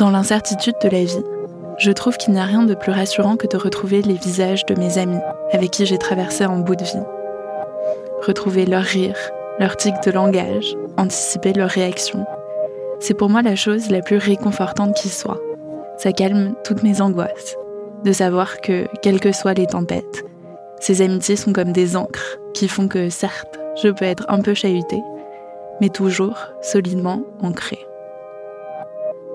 Dans l'incertitude de la vie, je trouve qu'il n'y a rien de plus rassurant que de retrouver les visages de mes amis avec qui j'ai traversé un bout de vie. Retrouver leur rire, leur tic de langage, anticiper leurs réactions. C'est pour moi la chose la plus réconfortante qui soit. Ça calme toutes mes angoisses. De savoir que, quelles que soient les tempêtes, ces amitiés sont comme des encres qui font que, certes, je peux être un peu chahutée, mais toujours solidement ancrée.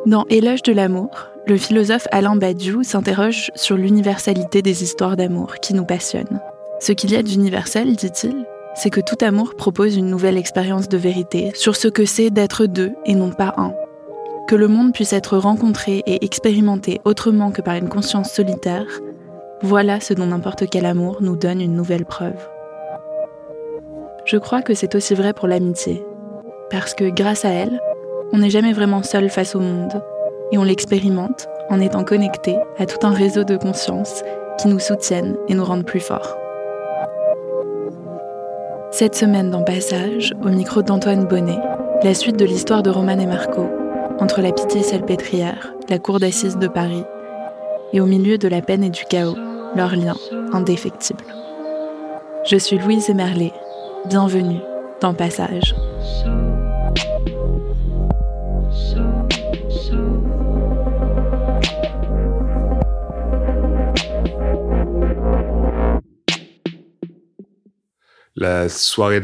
Dans Éloge de l'amour, le philosophe Alain Badiou s'interroge sur l'universalité des histoires d'amour qui nous passionnent. Ce qu'il y a d'universel, dit-il, c'est que tout amour propose une nouvelle expérience de vérité sur ce que c'est d'être deux et non pas un. Que le monde puisse être rencontré et expérimenté autrement que par une conscience solitaire, voilà ce dont n'importe quel amour nous donne une nouvelle preuve. Je crois que c'est aussi vrai pour l'amitié, parce que grâce à elle, on n'est jamais vraiment seul face au monde, et on l'expérimente en étant connecté à tout un réseau de conscience qui nous soutiennent et nous rendent plus forts. Cette semaine dans Passage, au micro d'Antoine Bonnet, la suite de l'histoire de Roman et Marco, entre la pitié salpêtrière, la cour d'assises de Paris, et au milieu de la peine et du chaos, leur lien indéfectible. Je suis Louise Emerlet, bienvenue dans Passage. Soirée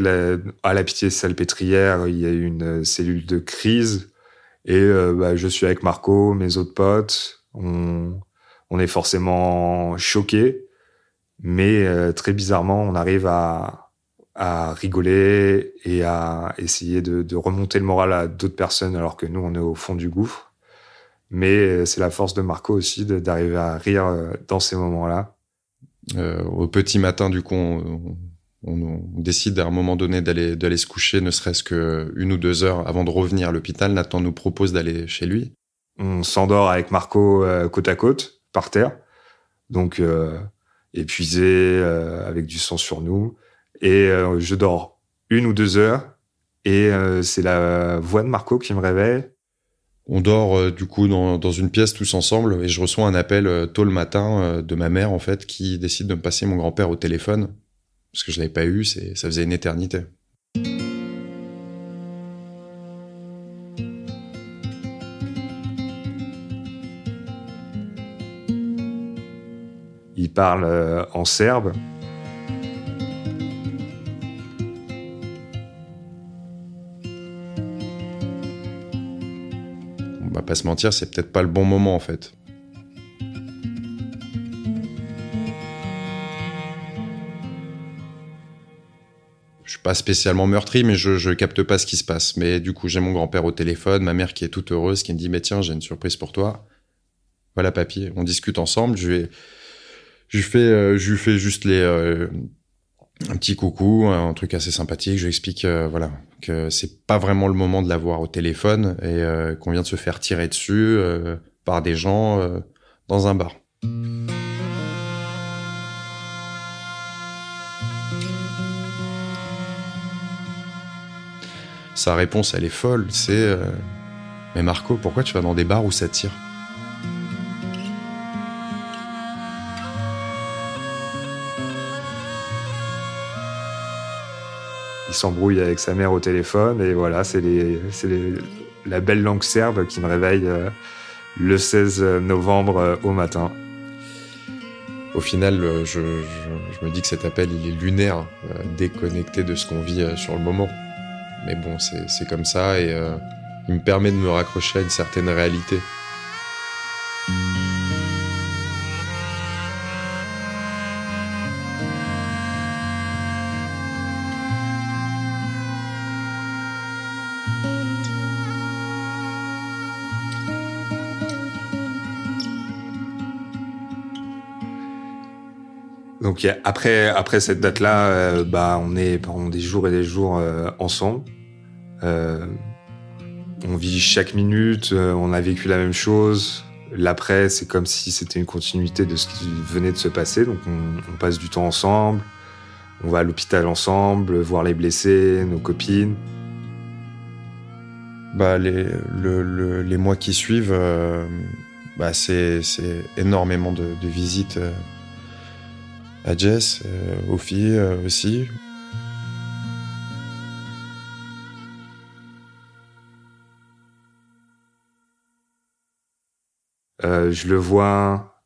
à la pitié salpêtrière, il y a eu une cellule de crise et euh, bah, je suis avec Marco, mes autres potes. On, est forcément choqués, mais euh, très bizarrement, on arrive à, rigoler et à essayer de, remonter le moral à d'autres personnes alors que nous, on est au fond du gouffre. Mais euh, c'est la force de Marco aussi d'arriver à rire dans ces moments-là. Euh, au petit matin, du coup, on, on, décide à un moment donné d'aller d'aller se coucher, ne serait-ce que une ou deux heures avant de revenir à l'hôpital. Nathan nous propose d'aller chez lui. On s'endort avec Marco euh, côte à côte, par terre, donc euh, épuisé, euh, avec du sang sur nous, et je dors une ou deux heures, et c'est la voix de Marco qui me réveille. On dort du coup dans, dans, une pièce tous ensemble et je reçois un appel tôt le matin de ma mère en fait qui décide de me passer mon grand-père au téléphone parce que je l'avais pas eu, ça faisait une éternité. Il parle euh, en serbe. On va pas se mentir, c'est peut-être pas le bon moment en fait. Pas spécialement meurtri, mais je, je capte pas ce qui se passe. Mais du coup, j'ai mon grand-père au téléphone, ma mère qui est toute heureuse, qui me dit, mais tiens, j'ai une surprise pour toi. Voilà, papy. On discute ensemble. Je vais, je fais, euh, je lui fais juste les, euh, un petit coucou, un truc assez sympathique. Je lui explique, voilà, que c'est pas vraiment le moment de l'avoir au téléphone et qu'on vient de se faire tirer dessus par des gens dans un bar. Sa réponse, elle est folle. C'est euh, Mais Marco, pourquoi tu vas dans des bars où ça tire? Il s'embrouille avec sa mère au téléphone et voilà, c'est la belle langue serbe qui me réveille euh, le 16 novembre euh, au matin. Au final, je, me dis que cet appel, il est lunaire, déconnecté de ce qu'on vit sur le moment. Mais bon, c'est comme ça et euh, il me permet de me raccrocher à une certaine réalité. Donc après après cette date-là, euh, bah on est pendant des jours et des jours euh, ensemble. Euh, on vit chaque minute, on a vécu la même chose. L'après, c'est comme si c'était une continuité de ce qui venait de se passer. Donc on, passe du temps ensemble, on va à l'hôpital ensemble, voir les blessés, nos copines. Bah les, les mois qui suivent, bah c'est énormément de visites à Jess, euh, aux filles euh, aussi. Euh, je le vois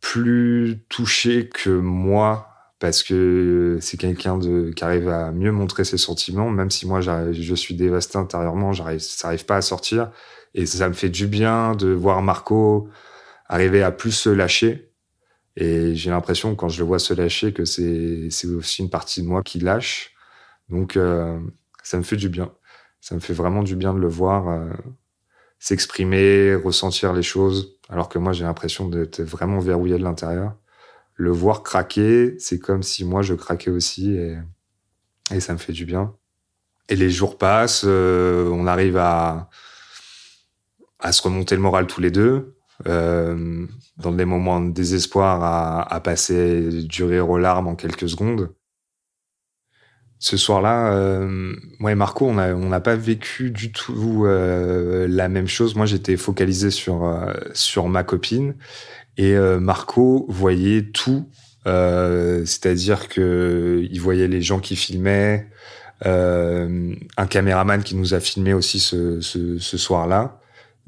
plus touché que moi parce que c'est quelqu'un qui arrive à mieux montrer ses sentiments, même si moi je suis dévasté intérieurement, j'arrive, ça n'arrive pas à sortir, et ça me fait du bien de voir Marco arriver à plus se lâcher et j'ai l'impression, quand je le vois se lâcher, que c'est aussi une partie de moi qui lâche. Donc, euh, ça me fait du bien. Ça me fait vraiment du bien de le voir euh, s'exprimer, ressentir les choses, alors que moi, j'ai l'impression d'être vraiment verrouillé de l'intérieur. Le voir craquer, c'est comme si moi, je craquais aussi, et, ça me fait du bien. Et les jours passent, euh, on arrive à se remonter le moral tous les deux. Euh, dans des moments de désespoir, à, à, passer du rire aux larmes en quelques secondes. Ce soir-là, euh, moi et Marco, on n'a on pas vécu du tout euh, la même chose. Moi, j'étais focalisé sur euh, sur ma copine et euh, Marco voyait tout, c'est-à-dire que il voyait les gens qui filmaient, un caméraman qui nous a filmé aussi ce, ce, ce soir-là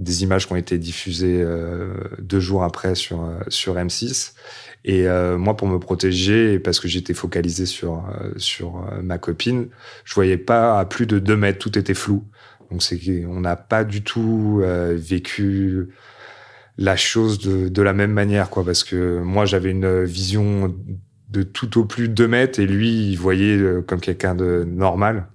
des images qui ont été diffusées euh, deux jours après sur euh, sur M6. Et euh, moi, pour me protéger, parce que j'étais focalisé sur sur ma copine, je voyais pas à plus de deux mètres, tout était flou. Donc c'est qu'on n'a pas du tout vécu la chose de, de la même manière, quoi, parce que moi j'avais une vision de tout au plus deux mètres et lui il voyait comme quelqu'un de normal.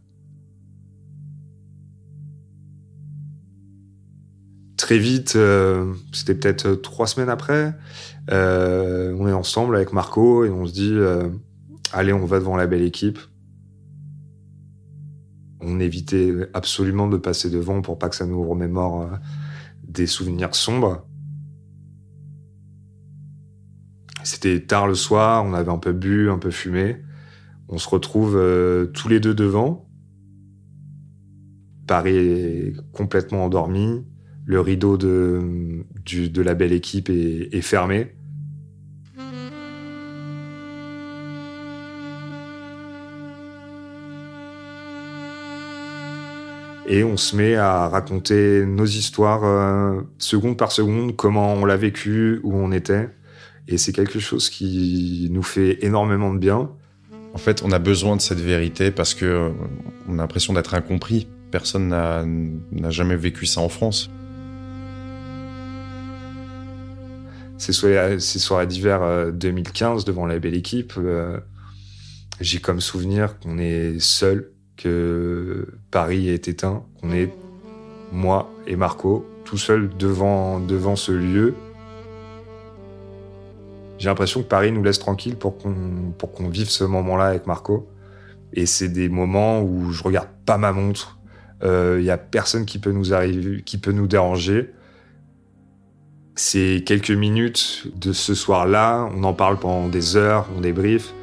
Très vite, euh, c'était peut-être euh, trois semaines après, euh, on est ensemble avec Marco et on se dit, allez, on va devant la belle équipe. On évitait absolument de passer devant pour pas que ça nous remémore des souvenirs sombres. C'était tard le soir, on avait un peu bu, un peu fumé. On se retrouve tous les deux devant. Paris est complètement endormi le rideau de, de la belle équipe est, fermé. Et on se met à raconter nos histoires euh, seconde par seconde, comment on l'a vécu, où on était. Et c'est quelque chose qui nous fait énormément de bien. En fait, on a besoin de cette vérité parce que euh, a l'impression d'être incompris. Personne n'a jamais vécu ça en France. Ces soirées, d'hiver 2015 euh, devant la belle équipe, euh, j'ai comme souvenir qu'on est seul, que Paris est éteint, qu'on est moi et Marco tout seuls devant, devant ce lieu. J'ai l'impression que Paris nous laisse tranquille pour qu'on pour vive ce moment-là avec Marco. Et c'est des moments où je regarde pas ma montre. Il euh, y a personne qui peut nous arriver, qui peut nous déranger. C'est quelques minutes de ce soir-là. On en parle pendant des heures, on débrief.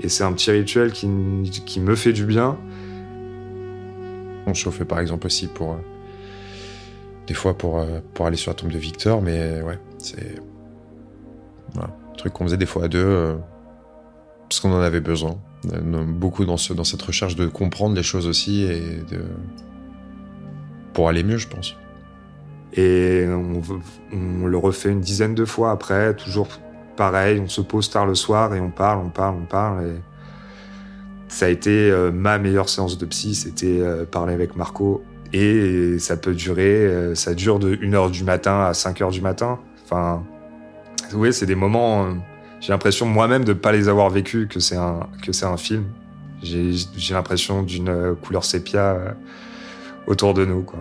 Et c'est un petit rituel qui, me fait du bien. On chauffait par exemple aussi pour. Euh, des fois pour, euh, pour aller sur la tombe de Victor, mais ouais, c'est. Voilà truc qu'on faisait des fois à deux, euh, parce qu'on en avait besoin. Beaucoup dans, ce, dans cette recherche de comprendre les choses aussi et de... pour aller mieux, je pense. Et on, le refait une dizaine de fois après, toujours pareil, on se pose tard le soir et on parle, on parle, on parle. Ça a été euh, ma meilleure séance de psy, c'était parler avec Marco. Et ça peut durer, ça dure de 1h du matin à 5h du matin. Enfin, oui, c'est des moments. Euh, j'ai l'impression moi-même de ne pas les avoir vécus, que c'est un que c'est un film. J'ai l'impression d'une euh, couleur sépia euh, autour de nous, quoi.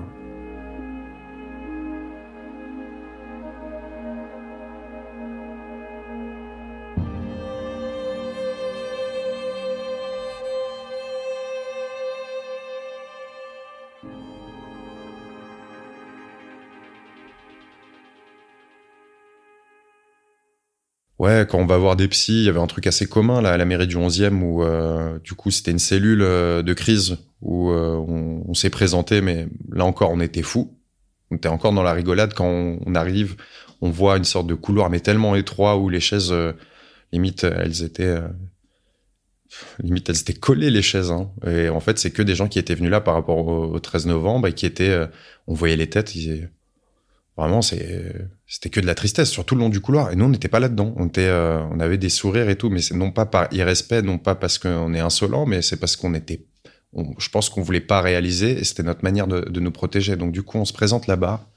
Ouais, quand on va voir des psys, il y avait un truc assez commun là à la mairie du 11e où euh, du coup c'était une cellule euh, de crise où euh, on, s'est présenté, mais là encore on était fou. On était encore dans la rigolade quand on, arrive, on voit une sorte de couloir mais tellement étroit où les chaises limite elles étaient limite elles étaient collées les chaises. Hein. Et en fait c'est que des gens qui étaient venus là par rapport au, 13 novembre et qui étaient, on voyait les têtes, Vraiment, c'était que de la tristesse sur tout le long du couloir. Et nous, on n'était pas là-dedans. On était, euh, on avait des sourires et tout, mais c'est non pas par irrespect, non pas parce qu'on est insolent, mais c'est parce qu'on était, je pense qu'on voulait pas réaliser et c'était notre manière de, nous protéger. Donc du coup, on se présente là-bas.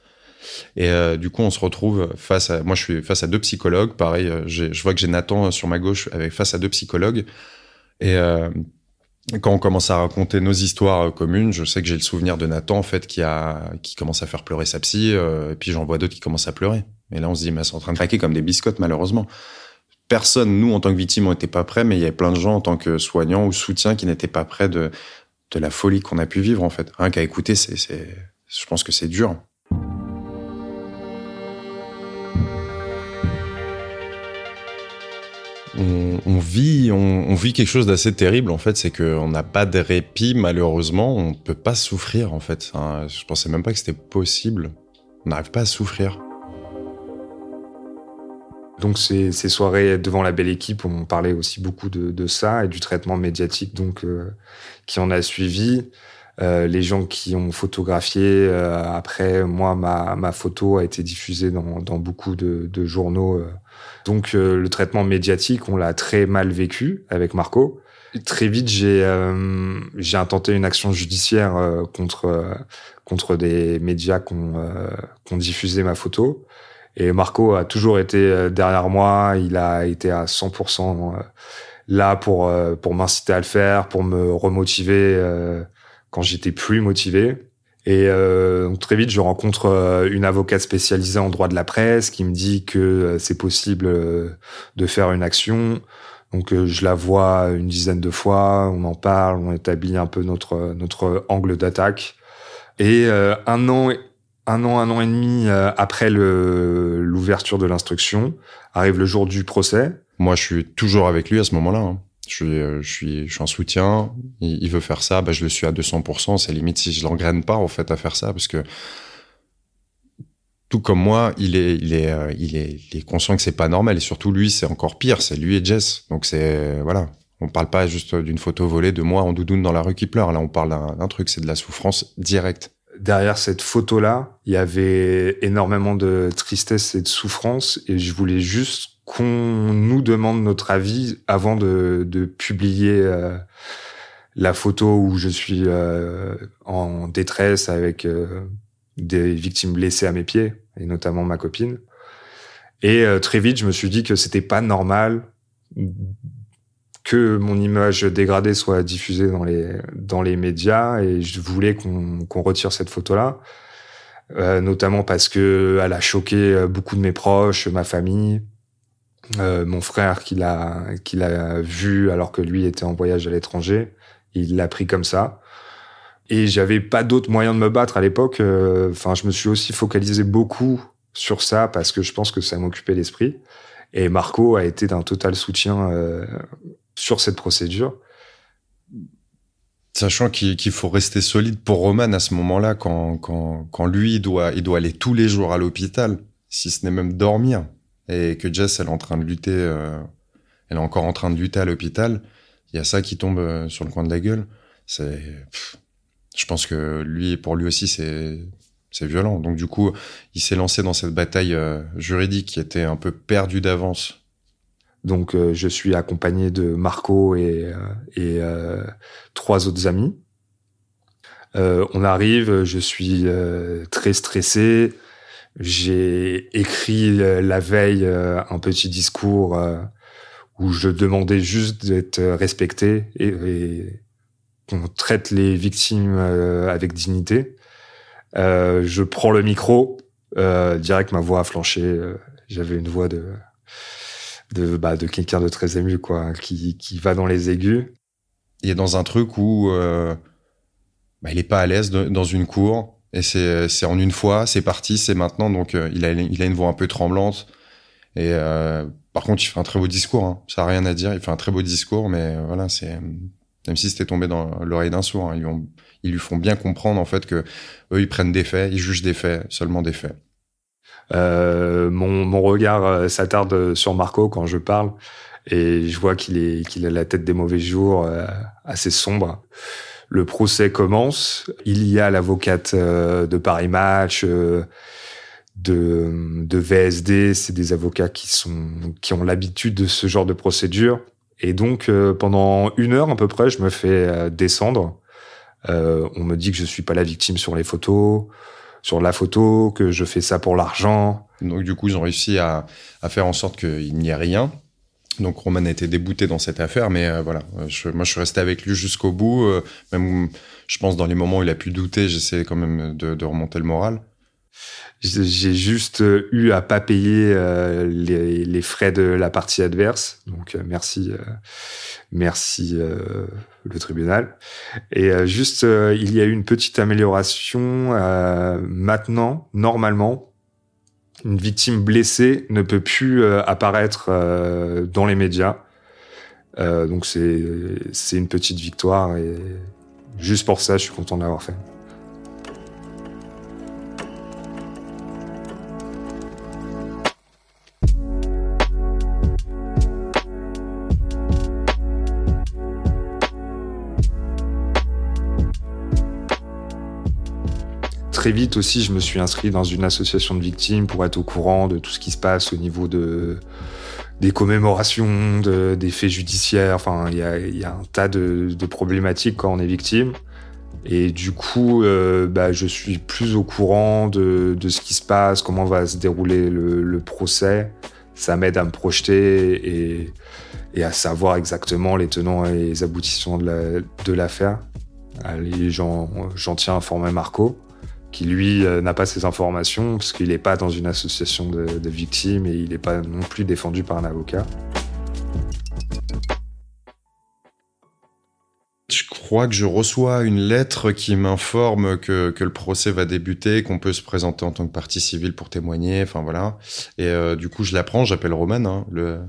Et euh, du coup, on se retrouve face à, moi, je suis face à deux psychologues. Pareil, euh, je vois que j'ai Nathan sur ma gauche avec face à deux psychologues. Et quand on commence à raconter nos histoires euh, communes, je sais que j'ai le souvenir de Nathan en fait qui a qui commence à faire pleurer sa psy, euh, et puis j'en vois d'autres qui commencent à pleurer. Et là on se dit mais c'est en train de craquer comme des biscottes malheureusement. Personne, nous en tant que victimes, on n'était pas prêts, mais il y avait plein de gens en tant que soignants ou soutiens qui n'étaient pas prêts de de la folie qu'on a pu vivre en fait. Rien qu'à écouter, c'est je pense que c'est dur. On, vit, on, vit quelque chose d'assez terrible en fait, c'est qu'on n'a pas de répit malheureusement, on ne peut pas souffrir en fait. je pensais même pas que c'était possible. On n'arrive pas à souffrir. Donc ces, soirées devant la belle équipe, on parlait aussi beaucoup de, ça et du traitement médiatique donc euh, qui en a suivi. Euh, les gens qui ont photographié euh, après moi ma, photo a été diffusée dans, beaucoup de, journaux donc euh, le traitement médiatique, on l'a très mal vécu avec Marco. Très vite, j'ai euh, j'ai intenté une action judiciaire euh, contre contre des médias qui ont, diffusé ma photo. Et Marco a toujours été derrière moi. Il a été à 100% là pour pour m'inciter à le faire, pour me remotiver quand j'étais plus motivé. Et euh, très vite, je rencontre euh, une avocate spécialisée en droit de la presse qui me dit que euh, c'est possible euh, de faire une action. Donc je la vois une dizaine de fois, on en parle, on établit un peu notre notre angle d'attaque. Et un an, un an, un an et demi après l'ouverture de l'instruction, arrive le jour du procès. Moi, je suis toujours avec lui à ce moment-là. Hein. Je suis, euh, je suis, je suis en soutien. Il, veut faire ça, bah, je le suis à 200%. C'est limite si je l'engraine pas, en fait, à faire ça, parce que tout comme moi, il est, il est, euh, il est, il est conscient que c'est pas normal. Et surtout, lui, c'est encore pire. C'est lui et Jess. Donc c'est, voilà. On parle pas juste d'une photo volée de moi en doudoune dans la rue qui pleure. Là, on parle d'un truc. C'est de la souffrance directe. Derrière cette photo-là, il y avait énormément de tristesse et de souffrance. Et je voulais juste qu'on nous demande notre avis avant de, de publier euh, la photo où je suis euh, en détresse avec euh, des victimes blessées à mes pieds et notamment ma copine. Et très vite, je me suis dit que c'était pas normal que mon image dégradée soit diffusée dans les dans les médias et je voulais qu'on qu'on retire cette photo là. notamment parce que elle a choqué beaucoup de mes proches, ma famille, mon frère qui l'a qui l'a vu alors que lui était en voyage à l'étranger, il l'a pris comme ça. Et j'avais pas d'autre moyen de me battre à l'époque. Enfin, je me suis aussi focalisé beaucoup sur ça parce que je pense que ça m'occupait l'esprit. Et Marco a été d'un total soutien euh, sur cette procédure. Sachant qu'il faut rester solide pour Roman à ce moment-là, quand, quand, quand lui, il doit, il doit aller tous les jours à l'hôpital, si ce n'est même dormir, et que Jess, elle est en train de lutter, euh, elle est encore en train de lutter à l'hôpital, il y a ça qui tombe euh, sur le coin de la gueule. C'est, je pense que lui, pour lui aussi, c'est, c'est violent. Donc du coup, il s'est lancé dans cette bataille euh, juridique qui était un peu perdue d'avance. Donc je suis accompagné de Marco et trois autres amis. on arrive, je suis très stressé. J'ai écrit la veille un petit discours où je demandais juste d'être respecté et, qu'on traite les victimes avec dignité. Euh, je prends le micro, euh, direct ma voix a flanché. Euh, j'avais une voix de de bah, de quelqu'un de très ému quoi, qui qui va dans les aigus. Il est dans un truc où euh, bah, il est pas à l'aise dans une cour et c'est c'est en une fois, c'est parti, c'est maintenant. Donc euh, il a il a une voix un peu tremblante et par contre il fait un très beau discours. Hein. Ça a rien à dire. Il fait un très beau discours, mais voilà c'est même si c'était tombé dans l'oreille d'un sourd. Hein. Ils, ils, lui font bien comprendre en fait que eux ils prennent des faits, ils jugent des faits, seulement des faits. Euh, mon, mon, regard euh, s'attarde sur Marco quand je parle et je vois qu'il est qu'il a la tête des mauvais jours, euh, assez sombre. Le procès commence. Il y a l'avocate euh, de Paris Match. de, de VSD, c'est des avocats qui sont qui ont l'habitude de ce genre de procédure et donc euh, pendant une heure à peu près, je me fais euh, descendre. Euh, on me dit que je suis pas la victime sur les photos, sur la photo, que je fais ça pour l'argent. Donc du coup, ils ont réussi à, à faire en sorte qu'il n'y ait rien. Donc Roman a été débouté dans cette affaire, mais voilà, je, moi je suis resté avec lui jusqu'au bout. même, je pense dans les moments où il a pu douter, j'essaie quand même de, de remonter le moral. J'ai juste euh, eu à pas payer euh, les, les, frais de la partie adverse. Donc euh, merci, merci le tribunal. Et juste, il y a eu une petite amélioration. maintenant, normalement, une victime blessée ne peut plus apparaître dans les médias. donc c'est c'est une petite victoire et juste pour ça, je suis content de l'avoir fait. Vite aussi, je me suis inscrit dans une association de victimes pour être au courant de tout ce qui se passe au niveau de des commémorations, de, des faits judiciaires. Enfin, il y a, un tas de, problématiques quand on est victime. Et du coup, euh, bah, je suis plus au courant de, ce qui se passe, comment va se dérouler le, procès. Ça m'aide à me projeter et, à savoir exactement les tenants et les aboutissants de l'affaire. La, J'en tiens à informer Marco qui lui euh, n'a pas ces informations parce qu'il n'est pas dans une association de, victimes et il n'est pas non plus défendu par un avocat. Je crois que je reçois une lettre qui m'informe que, que, le procès va débuter, qu'on peut se présenter en tant que partie civile pour témoigner, enfin voilà. Et euh, du coup, je l'apprends, j'appelle Roman, hein, le,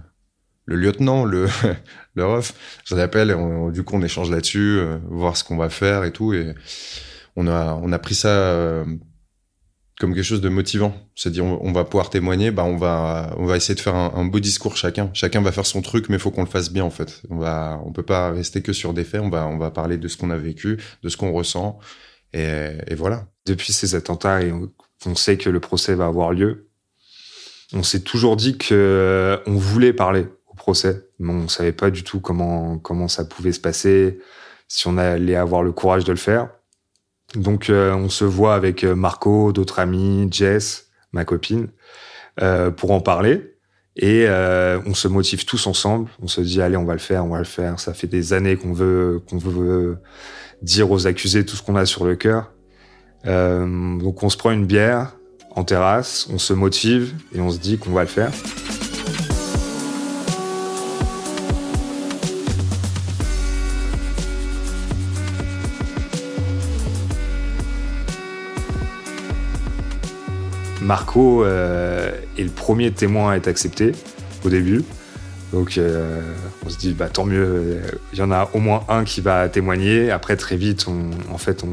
le lieutenant, le, le ref. Je l'appelle et du coup, on échange là-dessus, euh, voir ce qu'on va faire et tout. Et on a, on a pris ça euh, comme quelque chose de motivant. C'est-à-dire, on, va pouvoir témoigner, bah, on va, on va essayer de faire un, beau discours chacun. Chacun va faire son truc, mais il faut qu'on le fasse bien, en fait. On va, on peut pas rester que sur des faits. On va, on va parler de ce qu'on a vécu, de ce qu'on ressent. Et, voilà. Depuis ces attentats, et on, sait que le procès va avoir lieu, on s'est toujours dit que on voulait parler au procès, mais on savait pas du tout comment, comment ça pouvait se passer, si on allait avoir le courage de le faire. Donc euh, on se voit avec euh, Marco, d'autres amis, Jess, ma copine, euh, pour en parler. Et on se motive tous ensemble. On se dit allez, on va le faire, on va le faire. Ça fait des années qu'on veut qu'on veut dire aux accusés tout ce qu'on a sur le cœur. donc on se prend une bière en terrasse, on se motive et on se dit qu'on va le faire. Marco est le premier témoin à être accepté au début. Donc on se dit bah tant mieux, il y en a au moins un qui va témoigner. Après très vite, on, en fait,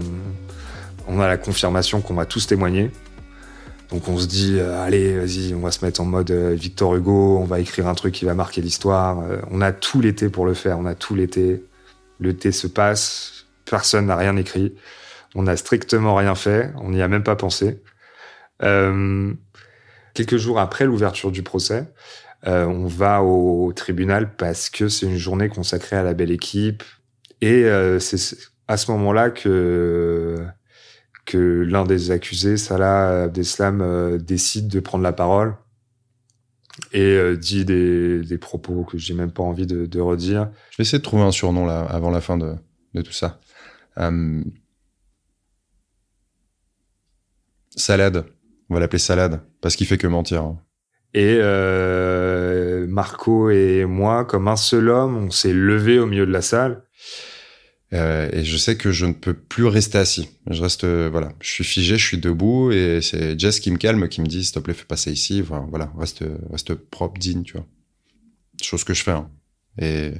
on, a la confirmation qu'on va tous témoigner. Donc on se dit, euh, allez, vas-y, on va se mettre en mode euh, Victor Hugo, on va écrire un truc qui va marquer l'histoire. Euh, on a tout l'été pour le faire, on a tout l'été. Le thé se passe, personne n'a rien écrit, on n'a strictement rien fait, on n'y a même pas pensé. Quelques jours après l'ouverture du procès, on va au tribunal parce que c'est une journée consacrée à la belle équipe. Et c'est à ce moment-là que que l'un des accusés, Salah Abdeslam, euh, décide de prendre la parole et euh, dit des, propos que j'ai même pas envie de, de, redire. Je vais essayer de trouver un surnom là avant la fin de, de tout ça. Euh, salade, on va l'appeler Salade parce qu'il fait que mentir. Hein. Et euh, Marco et moi, comme un seul homme, on s'est levé au milieu de la salle euh, et je sais que je ne peux plus rester assis. Je reste, euh, voilà, je suis figé, je suis debout, et c'est Jess qui me calme, qui me dit, s'il te plaît, fais passer ici, voilà, reste, reste propre, digne, tu vois. Chose que je fais. Hein. Et,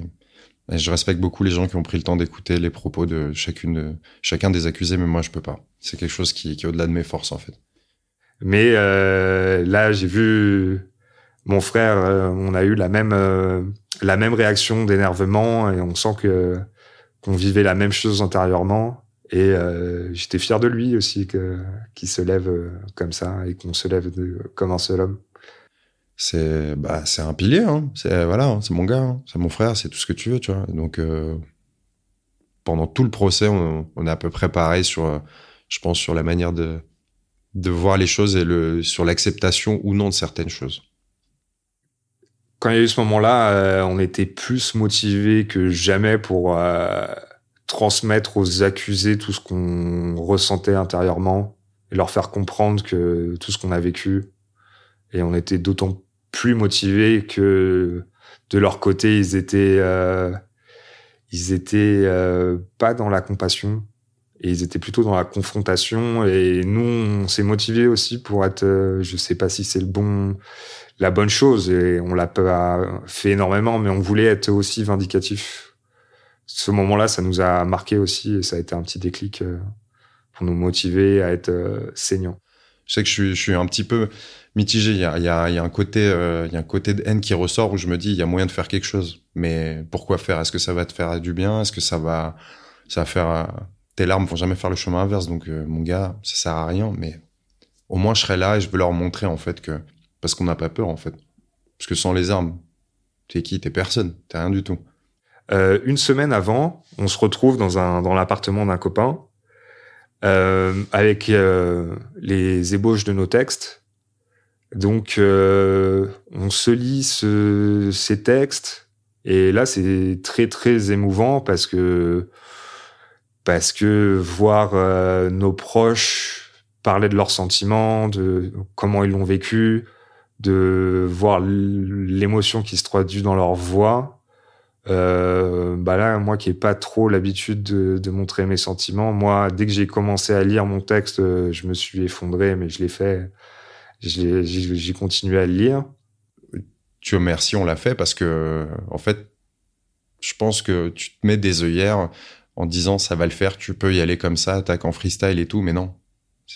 je respecte beaucoup les gens qui ont pris le temps d'écouter les propos de chacune, chacun des accusés, mais moi, je peux pas. C'est quelque chose qui, qui est au-delà de mes forces, en fait. Mais euh, là, j'ai vu mon frère, euh, on a eu la même, la même réaction d'énervement, et on sent que qu'on vivait la même chose intérieurement. Et euh, j'étais fier de lui aussi, que qu'il se lève euh, comme ça et qu'on se lève comme un seul homme. C'est bah c'est un pilier, hein. c'est voilà, hein, c'est mon gars, hein. c'est mon frère, c'est tout ce que tu veux, tu vois. Donc euh, pendant tout le procès, on, on, est à peu près pareil sur, je pense, sur la manière de de voir les choses et le sur l'acceptation ou non de certaines choses quand il y a eu ce moment-là, euh, on était plus motivé que jamais pour euh, transmettre aux accusés tout ce qu'on ressentait intérieurement et leur faire comprendre que tout ce qu'on a vécu. Et on était d'autant plus motivés que de leur côté, ils étaient, euh, ils étaient pas dans la compassion et ils étaient plutôt dans la confrontation. Et nous, on s'est motivés aussi pour être, je sais pas si c'est le bon la bonne chose et on l'a pas fait énormément, mais on voulait être aussi vindicatif. Ce moment-là, ça nous a marqué aussi et ça a été un petit déclic euh, pour nous motiver à être euh, saignants. Je sais que je suis, je suis un petit peu mitigé. Il y a, il y a, il y a un côté, euh, il y a un côté de haine qui ressort où je me dis il y a moyen de faire quelque chose, mais pourquoi faire? Est-ce que ça va te faire du bien? Est-ce que ça va, ça va faire tes larmes vont jamais faire le chemin inverse. Donc mon gars, ça sert à rien, mais au moins je serai là et je veux leur montrer en fait que parce qu'on n'a pas peur, en fait. Parce que sans les armes, t'es qui? T'es personne. T'es rien du tout. Euh, une semaine avant, on se retrouve dans dans l'appartement d'un copain euh, avec euh, les ébauches de nos textes. Donc, euh, on se lit ce, ces textes et là, c'est très très émouvant parce que parce que voir euh, nos proches parler de leurs sentiments, de comment ils l'ont vécu, de voir l'émotion qui se traduit dans leur voix. Euh, bah là, moi qui ai pas trop l'habitude de, de, montrer mes sentiments, moi, dès que j'ai commencé à lire mon texte, euh, je me suis effondré, mais je l'ai fait. J'ai continué à le lire. Tu remercies, on l'a fait parce que, en fait, je pense que tu te mets des œillères en disant ça va le faire, tu peux y aller comme ça, attaque en freestyle et tout, mais non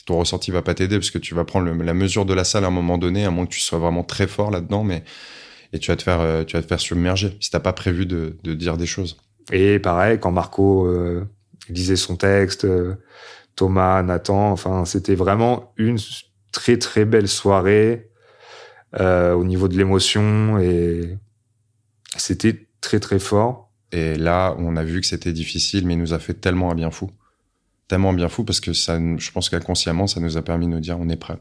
ton ressenti va pas t'aider parce que tu vas prendre la mesure de la salle à un moment donné, à moins que tu sois vraiment très fort là-dedans, mais et tu vas te faire, euh, tu vas te faire submerger si t'as pas prévu de, de, dire des choses. Et pareil, quand Marco euh, lisait son texte, euh, Thomas, Nathan, enfin, c'était vraiment une très très belle soirée euh, au niveau de l'émotion et c'était très très fort. Et là, on a vu que c'était difficile, mais il nous a fait tellement un bien fou tellement bien fou parce que ça, je pense qu'inconsciemment, ça nous a permis de nous dire on est prêt.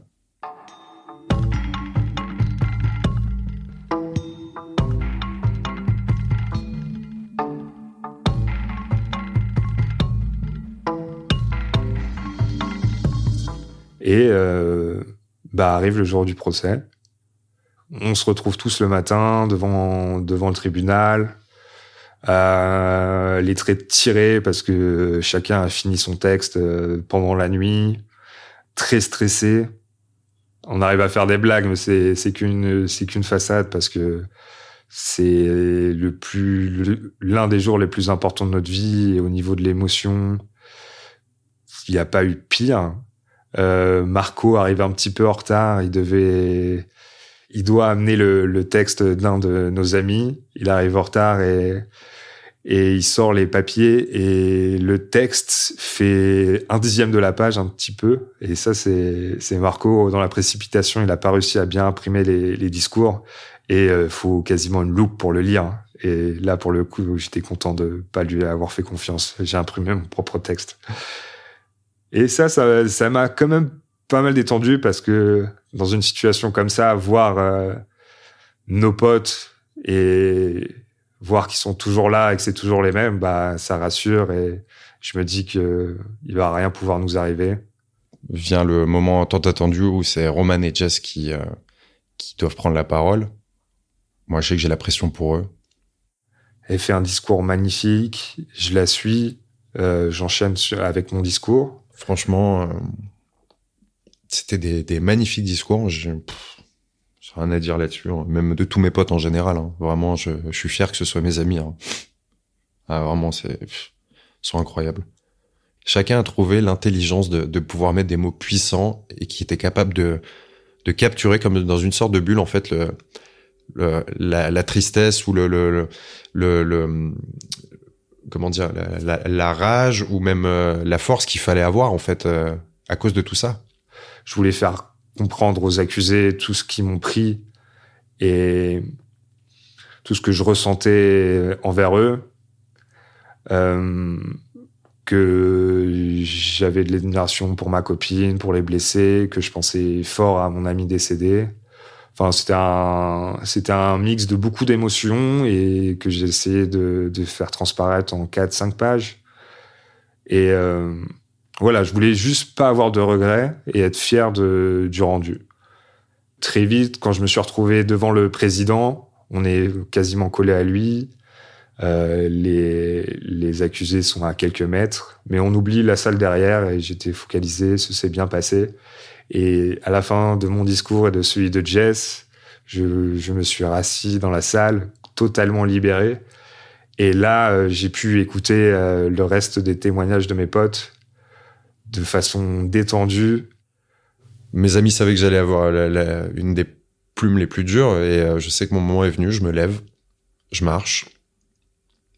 Et euh, bah arrive le jour du procès. On se retrouve tous le matin devant le tribunal. Euh, les traits tirés parce que chacun a fini son texte euh, pendant la nuit, très stressé. on arrive à faire des blagues, mais c'est c'est qu'une c'est qu'une façade parce que c'est le plus l'un des jours les plus importants de notre vie et au niveau de l'émotion, il n'y a pas eu pire. Euh, Marco arrive un petit peu en retard, il devait il doit amener le, le texte d'un de nos amis, il arrive en retard et et il sort les papiers et le texte fait un dixième de la page un petit peu. Et ça c'est c'est Marco dans la précipitation. Il a pas réussi à bien imprimer les, les discours. Et euh, faut quasiment une loupe pour le lire. Et là pour le coup j'étais content de pas lui avoir fait confiance. J'ai imprimé mon propre texte. Et ça ça ça m'a quand même pas mal détendu parce que dans une situation comme ça voir euh, nos potes et voir qu'ils sont toujours là et que c'est toujours les mêmes, bah, ça rassure et je me dis que il va rien pouvoir nous arriver. Vient le moment tant attendu où c'est Roman et Jess qui, euh, qui doivent prendre la parole. Moi, je sais que j'ai la pression pour eux. Elle fait un discours magnifique, je la suis, euh, j'enchaîne avec mon discours. Franchement, euh, c'était des, des, magnifiques discours. Je, rien à dire là-dessus, hein. même de tous mes potes en général. Hein. Vraiment, je, suis fier que ce soit mes amis. Hein. Ah, vraiment, c'est sont incroyables. Chacun a trouvé l'intelligence de, pouvoir mettre des mots puissants et qui était capable de, de capturer comme dans une sorte de bulle en fait le, la, tristesse ou le, le, le, le comment dire la, la, la, rage ou même euh, la force qu'il fallait avoir en fait euh, à cause de tout ça. Je voulais faire comprendre aux accusés tout ce qu'ils m'ont pris et tout ce que je ressentais envers eux. Euh, que j'avais de l'admiration pour ma copine, pour les blessés, que je pensais fort à mon ami décédé. Enfin, c'était un, c'était un mix de beaucoup d'émotions et que j'ai essayé de, de, faire transparaître en 4-5 pages. Et euh, voilà, je voulais juste pas avoir de regrets et être fier de, du rendu. Très vite, quand je me suis retrouvé devant le président, on est quasiment collé à lui. Euh, les, les accusés sont à quelques mètres, mais on oublie la salle derrière et j'étais focalisé, ce s'est bien passé. Et à la fin de mon discours et de celui de Jess, je, je me suis rassis dans la salle, totalement libéré. Et là, euh, j'ai pu écouter euh, le reste des témoignages de mes potes de façon détendue. Mes amis savaient que j'allais avoir une des plumes les plus dures et euh, je sais que mon moment est venu, je me lève, je marche.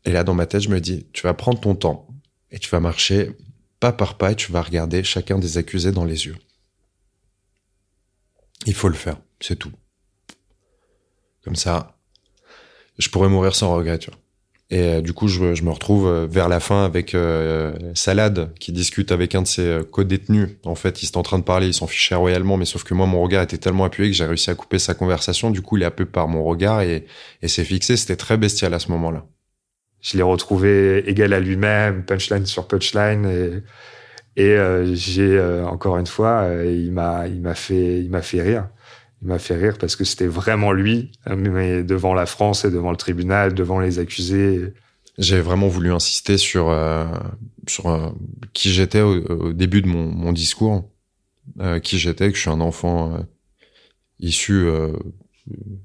Et là, dans ma tête, je me dis, tu vas prendre ton temps et tu vas marcher pas par pas et tu vas regarder chacun des accusés dans les yeux. Il faut le faire, c'est tout. Comme ça, je pourrais mourir sans regret, tu vois. Et euh, du coup, je, je, me retrouve euh, vers la fin avec euh, Salade qui discute avec un de ses euh, co-détenus. En fait, ils sont en train de parler, ils s'en fichaient royalement, mais sauf que moi, mon regard était tellement appuyé que j'ai réussi à couper sa conversation. Du coup, il est happé par mon regard et, et c'est fixé. C'était très bestial à ce moment-là. Je l'ai retrouvé égal à lui-même, punchline sur punchline, et, et j'ai encore une fois, il m'a, il m'a fait, il m'a fait rire il m'a fait rire parce que c'était vraiment lui, mais devant la France et devant le tribunal, devant les accusés. J'ai vraiment voulu insister sur euh, sur euh, qui j'étais au, au, début de mon, mon discours, euh, qui j'étais, que je suis un enfant euh, issu, euh,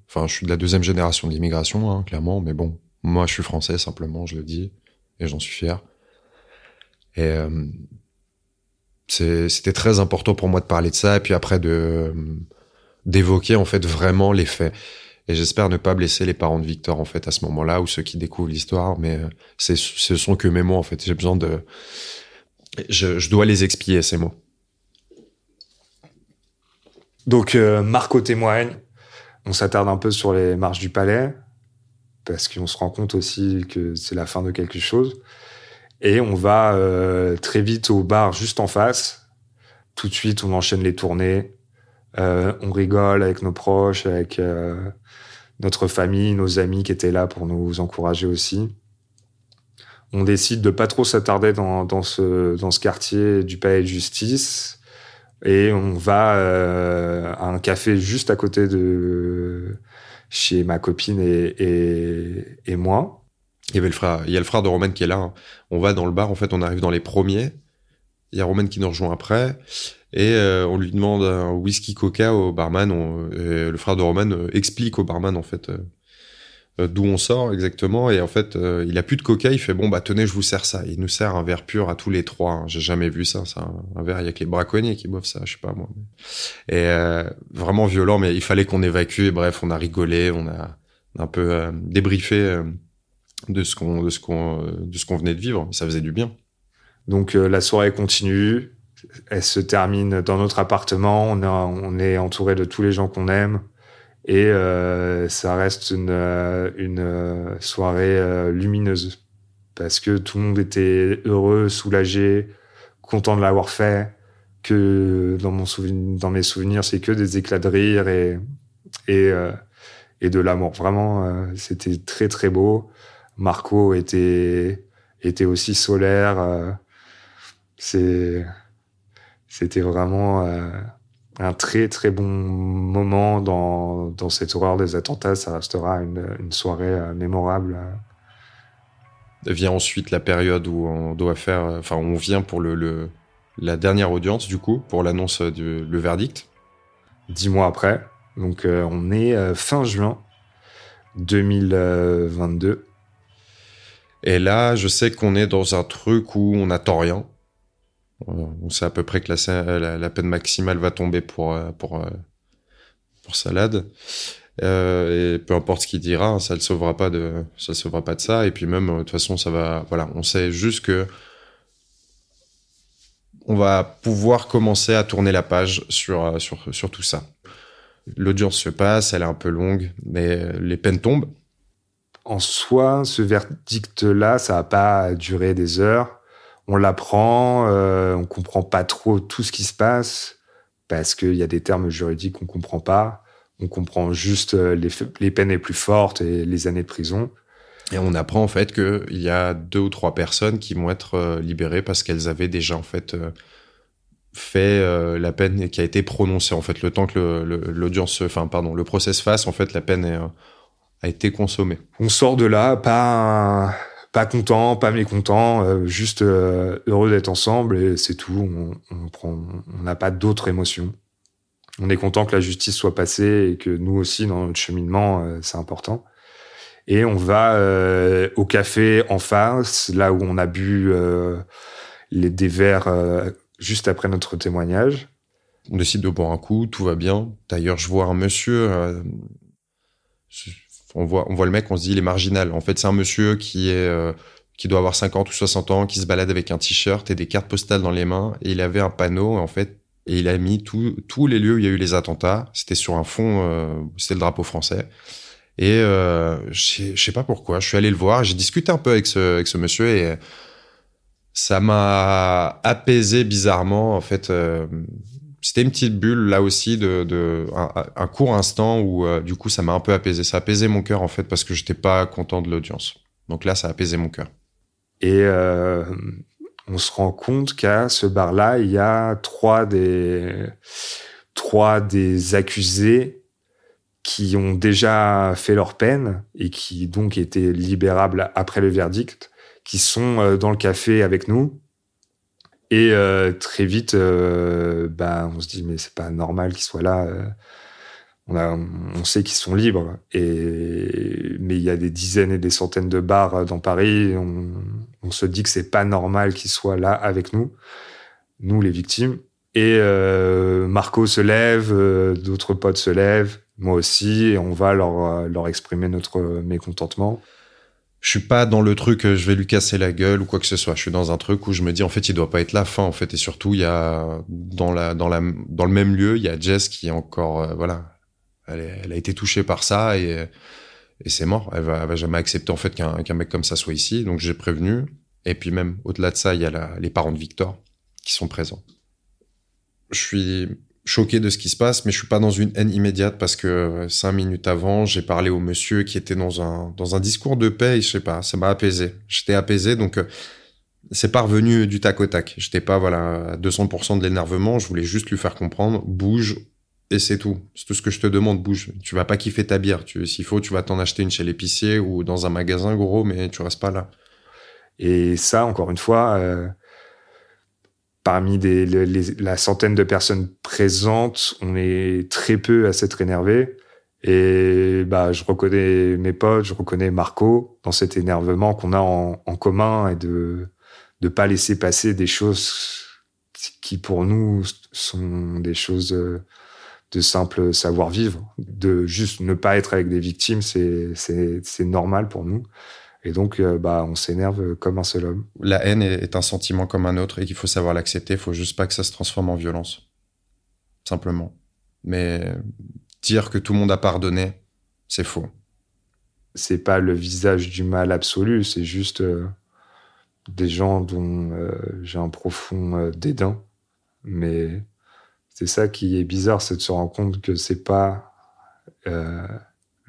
enfin je suis de la deuxième génération de l'immigration, hein, clairement, mais bon, moi je suis français simplement, je le dis, et j'en suis fier. Et c'était très important pour moi de parler de ça, et puis après de d'évoquer en fait vraiment les faits. Et j'espère ne pas blesser les parents de Victor en fait à ce moment-là ou ceux qui découvrent l'histoire, mais euh, c'est ce sont que mes mots en fait. J'ai besoin de, je, dois les expier ces mots. Donc euh, Marco témoigne. On s'attarde un peu sur les marches du palais parce qu'on se rend compte aussi que c'est la fin de quelque chose. Et on va euh, très vite au bar juste en face. Tout de suite, on enchaîne les tournées. Euh, on rigole avec nos proches, avec euh, notre famille, nos amis qui étaient là pour nous encourager aussi. On décide de pas trop s'attarder dans, ce, quartier du palais de justice et on va euh, à un café juste à côté de chez ma copine et, et, et moi. Il y avait le frère, il y a le frère de Romain qui est là. Hein. On va dans le bar, en fait, on arrive dans les premiers Il y a Romaine qui nous rejoint après. Et euh, on lui demande un whisky coca au barman. le frère de Roman euh, explique au barman en fait euh, d'où on sort exactement. Et en fait, il a plus de coca. Il fait bon bah tenez, je vous sers ça. Il nous sert un verre pur à tous les trois. Hein. J'ai jamais vu ça. Un, verre. Il y a que les braconniers qui boivent ça. Je sais pas moi. Et vraiment violent, mais il fallait qu'on évacue. Et bref, on a rigolé, on a un peu débriefé de ce qu'on de ce qu'on de ce qu'on venait de vivre. Ça faisait du bien. Donc la soirée continue elle se termine dans notre appartement. On, est entouré de tous les gens qu'on aime. Et euh, ça reste une, euh, une euh, soirée lumineuse. Parce que tout le monde était heureux, soulagé, content de l'avoir fait. Que dans, mon souvenir, dans mes souvenirs, c'est que des éclats de rire et, et, et de l'amour. Vraiment, c'était très, très beau. Marco était, était aussi solaire. C'est c'était vraiment euh, un très très bon moment dans, dans cette horreur des attentats. Ça restera une, une soirée euh, mémorable. Vient ensuite la période où on doit faire, enfin on vient pour le, le la dernière audience du coup pour l'annonce du le verdict. Dix mois après, donc euh, on est fin juin 2022. Et là, je sais qu'on est dans un truc où on n'attend rien. On sait à peu près que la, la, peine maximale va tomber pour euh, pour euh, pour Salade. Euh, et peu importe ce qu'il dira, hein, ça le sauvera pas de ça le sauvera pas de ça. Et puis même de toute façon, ça va. Voilà, on sait juste que on va pouvoir commencer à tourner la page sur sur sur tout ça. L'audience se passe, elle est un peu longue, mais les peines tombent. En soi, ce verdict-là, ça va pas durer des heures on l'apprend, euh, on comprend pas trop tout ce qui se passe parce qu'il y a des termes juridiques qu'on comprend pas. On comprend juste euh, les, peines les plus fortes et les années de prison. Et on apprend en fait qu'il y a deux ou trois personnes qui vont être euh, libérées parce qu'elles avaient déjà en fait fait la peine qui a été prononcée en fait le temps que l'audience, enfin pardon, le procès se fasse en fait la peine a été consommée. On sort de là pas pas content, pas mécontent, euh, juste euh, heureux d'être ensemble et c'est tout. On, prend, on n'a pas d'autres émotions. On est content que la justice soit passée et que nous aussi dans notre cheminement, euh, c'est important. Et on va au café en face, là où on a bu les des verres juste après notre témoignage. On décide de boire un coup, tout va bien. D'ailleurs, je vois un monsieur on voit, on voit le mec, on se dit il est marginal. En fait, c'est un monsieur qui est euh, qui doit avoir 50 ou 60 ans, qui se balade avec un t-shirt et des cartes postales dans les mains. Et il avait un panneau, en fait, et il a mis tous les lieux où il y a eu les attentats. C'était sur un fond, euh, c'était le drapeau français. Et euh, je sais pas pourquoi, je suis allé le voir, j'ai discuté un peu avec ce, avec ce monsieur et ça m'a apaisé bizarrement. En fait, euh, c'était une petite bulle là aussi de, un, court instant où euh, du coup ça m'a un peu apaisé. Ça a apaisé mon cœur en fait parce que j'étais pas content de l'audience. Donc là, ça a apaisé mon cœur. Et euh, on se rend compte qu'à ce bar-là, il y a trois des trois des accusés qui ont déjà fait leur peine et qui donc étaient libérables après le verdict, qui sont euh, dans le café avec nous et euh, très vite, euh, bah, on se dit mais c'est pas normal qu'ils soient là. Euh. On, sait qu'ils sont libres, et mais il y a des dizaines et des centaines de bars dans Paris. On, se dit que c'est pas normal qu'ils soient là avec nous, nous les victimes. Et euh, Marco se lève, d'autres potes se lèvent, moi aussi, et on va leur, leur exprimer notre mécontentement je suis pas dans le truc je vais lui casser la gueule ou quoi que ce soit. Je suis dans un truc où je me dis en fait il doit pas être la fin en fait et surtout il y a dans la dans la dans le même lieu il y a Jess qui est encore euh, voilà elle, elle, a été touchée par ça et et c'est mort. Elle va, elle va jamais accepter en fait qu'un qu'un mec comme ça soit ici. Donc j'ai prévenu et puis même au-delà de ça il y a la, les parents de Victor qui sont présents. Je suis choqué de ce qui se passe, mais je suis pas dans une haine immédiate parce que euh, cinq minutes avant, j'ai parlé au monsieur qui était dans un dans un discours de paix. Et je sais pas, ça m'a apaisé. J'étais apaisé, donc euh, c'est pas revenu du tac au tac. J'étais pas voilà à 200% de l'énervement. Je voulais juste lui faire comprendre, bouge et c'est tout. C'est tout ce que je te demande, bouge. Tu vas pas kiffer ta bière. Tu s'il faut, tu vas t'en acheter une chez l'épicier ou dans un magasin gros, mais tu restes pas là. Et ça, encore une fois. Euh parmi la centaine de personnes présentes, on est très peu à s'être énervé. Et bah, je reconnais mes potes, je reconnais Marco dans cet énervement qu'on a en, commun et de ne pas laisser passer des choses qui pour nous sont des choses de simple savoir-vivre, de juste ne pas être avec des victimes, c'est normal pour nous. Et donc, euh, bah, on s'énerve comme un seul homme. La haine est un sentiment comme un autre et qu'il faut savoir l'accepter. Il faut juste pas que ça se transforme en violence. Simplement. Mais dire que tout le monde a pardonné, c'est faux. C'est pas le visage du mal absolu, c'est juste euh, des gens dont euh, j'ai un profond dédain. Mais c'est ça qui est bizarre, c'est de se rendre compte que c'est pas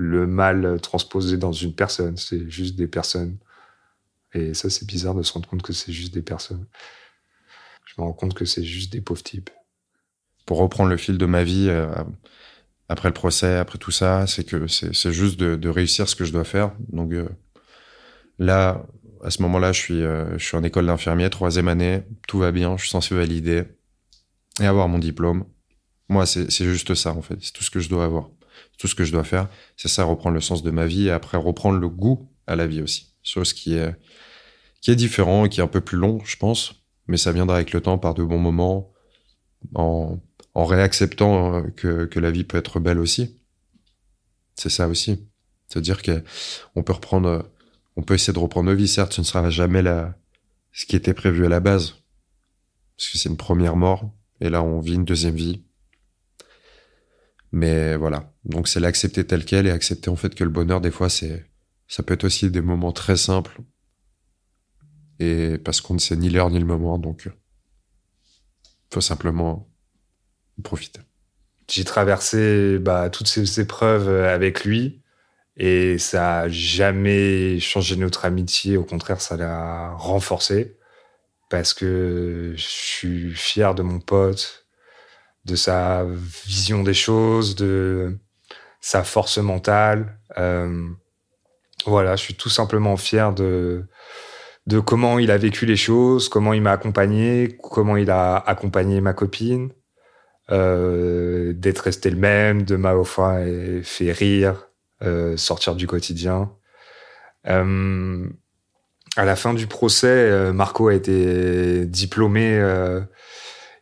le mal transposé dans une personne, c'est juste des personnes. Et ça, c'est bizarre de se rendre compte que c'est juste des personnes. Je me rends compte que c'est juste des pauvres types. Pour reprendre le fil de ma vie, euh, après le procès, après tout ça, c'est que c'est juste de, réussir ce que je dois faire. Donc euh, là, à ce moment-là, je suis, euh, je suis en école d'infirmier, troisième année, tout va bien, je suis censé valider et avoir mon diplôme. Moi, c'est juste ça, en fait. C'est tout ce que je dois avoir tout ce que je dois faire, c'est ça, reprendre le sens de ma vie et après reprendre le goût à la vie aussi. Chose qui est, qui est différent et qui est un peu plus long, je pense, mais ça viendra avec le temps par de bons moments, en, en réacceptant euh, que, que la vie peut être belle aussi. C'est ça aussi. C'est-à-dire qu'on peut reprendre, on peut essayer de reprendre nos vies. Certes, ce ne sera jamais la, ce qui était prévu à la base. Parce que c'est une première mort. Et là, on vit une deuxième vie. Mais voilà. Donc c'est l'accepter tel quel et accepter en fait que le bonheur des fois c'est ça peut être aussi des moments très simples et parce qu'on ne sait ni l'heure ni le moment donc faut simplement profiter. J'ai traversé bah, toutes ces épreuves avec lui et ça a jamais changé notre amitié. Au contraire, ça l'a renforcée parce que je suis fier de mon pote, de sa vision des choses, de sa force mentale. Euh, voilà, je suis tout simplement fier de de comment il a vécu les choses, comment il m'a accompagné, comment il a accompagné ma copine, euh, d'être resté le même, de m'a fait rire, euh, sortir du quotidien. Euh, à la fin du procès, euh, Marco a été diplômé euh,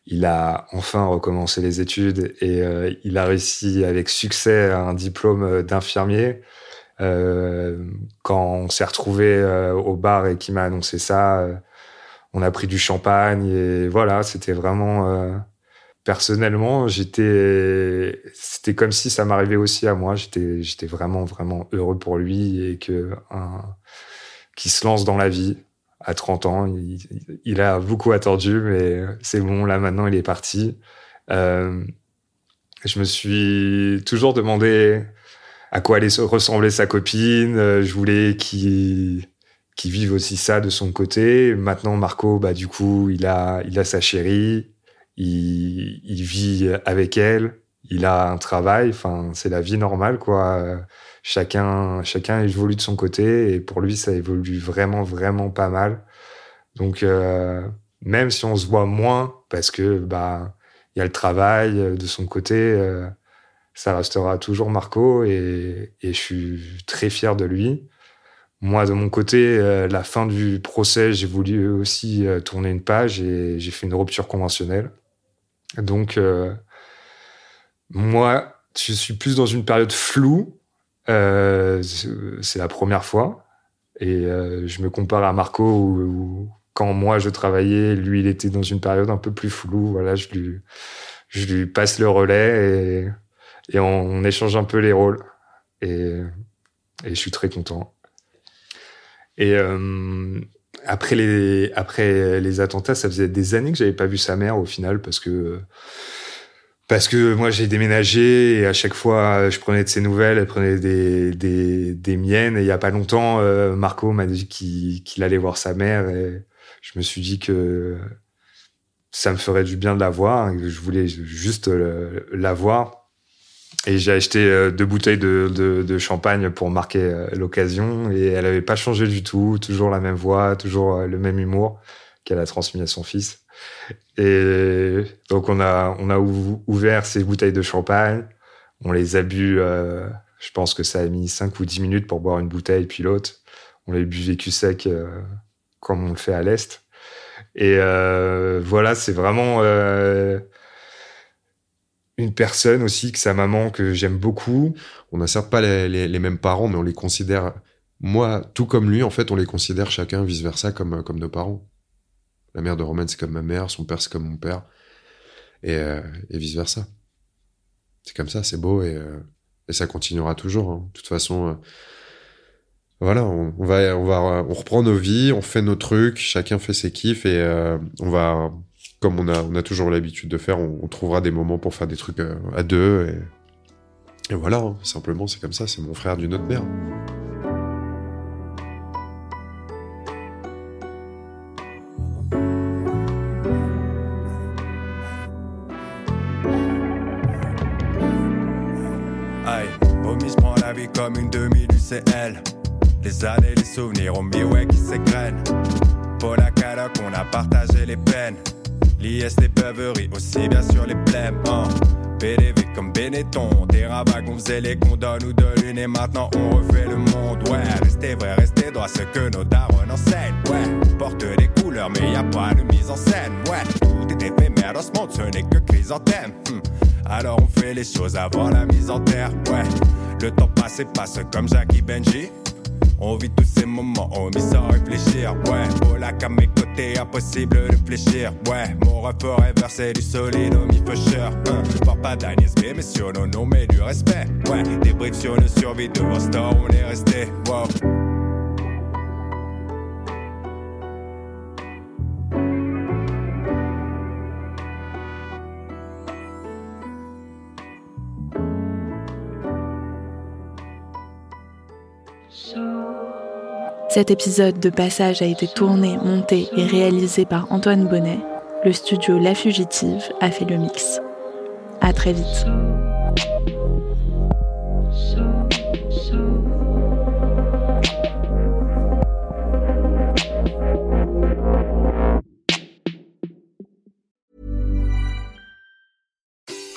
il a enfin recommencé les études et euh, il a réussi avec succès un diplôme d'infirmier. Euh, quand on s'est retrouvé euh, au bar et qu'il m'a annoncé ça, on a pris du champagne et voilà, c'était vraiment personnellement, j'étais, c'était comme si ça m'arrivait aussi à moi. J'étais, vraiment, vraiment heureux pour lui et que qui se lance dans la vie à 30 ans. Il, a beaucoup attendu, mais c'est bon, là maintenant il est parti. Euh, je me suis toujours demandé à quoi allait ressembler sa copine. Euh, je voulais qu'il qu'il vive aussi ça de son côté. Maintenant, Marco, bah du coup, il a il a sa chérie, il, il vit avec elle, il a un travail. Enfin, c'est la vie normale, quoi chacun, chacun évolue de son côté et pour lui, ça évolue vraiment, vraiment pas mal. Donc, euh, même si on se voit moins parce que bah il y a le travail de son côté, euh, ça restera toujours Marco et, je suis très fier de lui. Moi, de mon côté, euh, la fin du procès, j'ai voulu aussi euh, tourner une page et j'ai fait une rupture conventionnelle. Donc, euh, moi, je suis plus dans une période floue euh, c'est la première fois. Et euh, je me compare à Marco où, quand moi je travaillais, lui il était dans une période un peu plus floue. Voilà, je lui, passe le relais et, on, échange un peu les rôles. Et, et je suis très content. Et euh, après les après les attentats, ça faisait des années que j'avais pas vu sa mère au final parce que parce que moi j'ai déménagé et à chaque fois je prenais de ses nouvelles, elle prenait des, des, des miennes. Et il y a pas longtemps, euh, Marco m'a dit qu'il allait voir sa mère et je me suis dit que ça me ferait du bien de la voir, je voulais juste la voir. Et j'ai acheté euh, deux bouteilles de, de, de champagne pour marquer euh, l'occasion et elle avait pas changé du tout, toujours la même voix, toujours le même humour qu'elle a transmis à son fils. Et donc on a on a ouvert ces bouteilles de champagne, on les a bu. Euh, je pense que ça a mis 5 ou 10 minutes pour boire une bouteille puis l'autre. On les bu vécu sec euh, comme on le fait à l'est. Et euh, voilà, c'est vraiment une personne aussi que sa maman que j'aime beaucoup. On n'a certes pas les, les, mêmes parents, mais on les considère, moi, tout comme lui, en fait, on les considère chacun vice versa comme comme nos parents. La mère de Romain, c'est comme ma mère, son père, c'est comme mon père, et, euh, et vice versa. C'est comme ça, c'est beau, et, euh, ça continuera toujours. Hein. De toute façon, euh, voilà, on, va, on va, on reprend nos vies, on fait nos trucs, chacun fait ses kiffs, et on va, comme on a, on a toujours l'habitude de faire, on, trouvera des moments pour faire des trucs à deux, et, et voilà, hein. simplement, c'est comme ça, c'est mon frère d'une autre mère. demi-UCL. Les années, les souvenirs au miroir qui s'égrènent. Pour la caloc, on a partagé les peines. L'IS, les beuveries, aussi bien sur les blèmes. Hein. PDV comme Benetton, des rabats qu'on faisait les condons ou de lune et maintenant on refait le monde. Ouais, restez vrai, restez droit, ce que nos darons enseignent. Ouais, porte des couleurs, mais y a pas de mise en scène. Ouais, tout est éphémère dans ce monde, ce n'est que chrysanthème. Hum. Alors on fait les choses avant la mise en terre. Ouais, le temps passe et passe comme Jackie Benji. On vit tous ces moments, on mis sans réfléchir. Ouais, pour la à mes côtés, impossible de fléchir. Ouais, mon rap forever, c'est du solide au mi-fusher. Hein, parle pas d'Agnès B, mais sur nos noms, mais du respect. Ouais, des briefs sur le survie de vos stores, on est resté. Wow. Cet épisode de Passage a été tourné, monté et réalisé par Antoine Bonnet. Le studio La Fugitive a fait le mix. À très vite.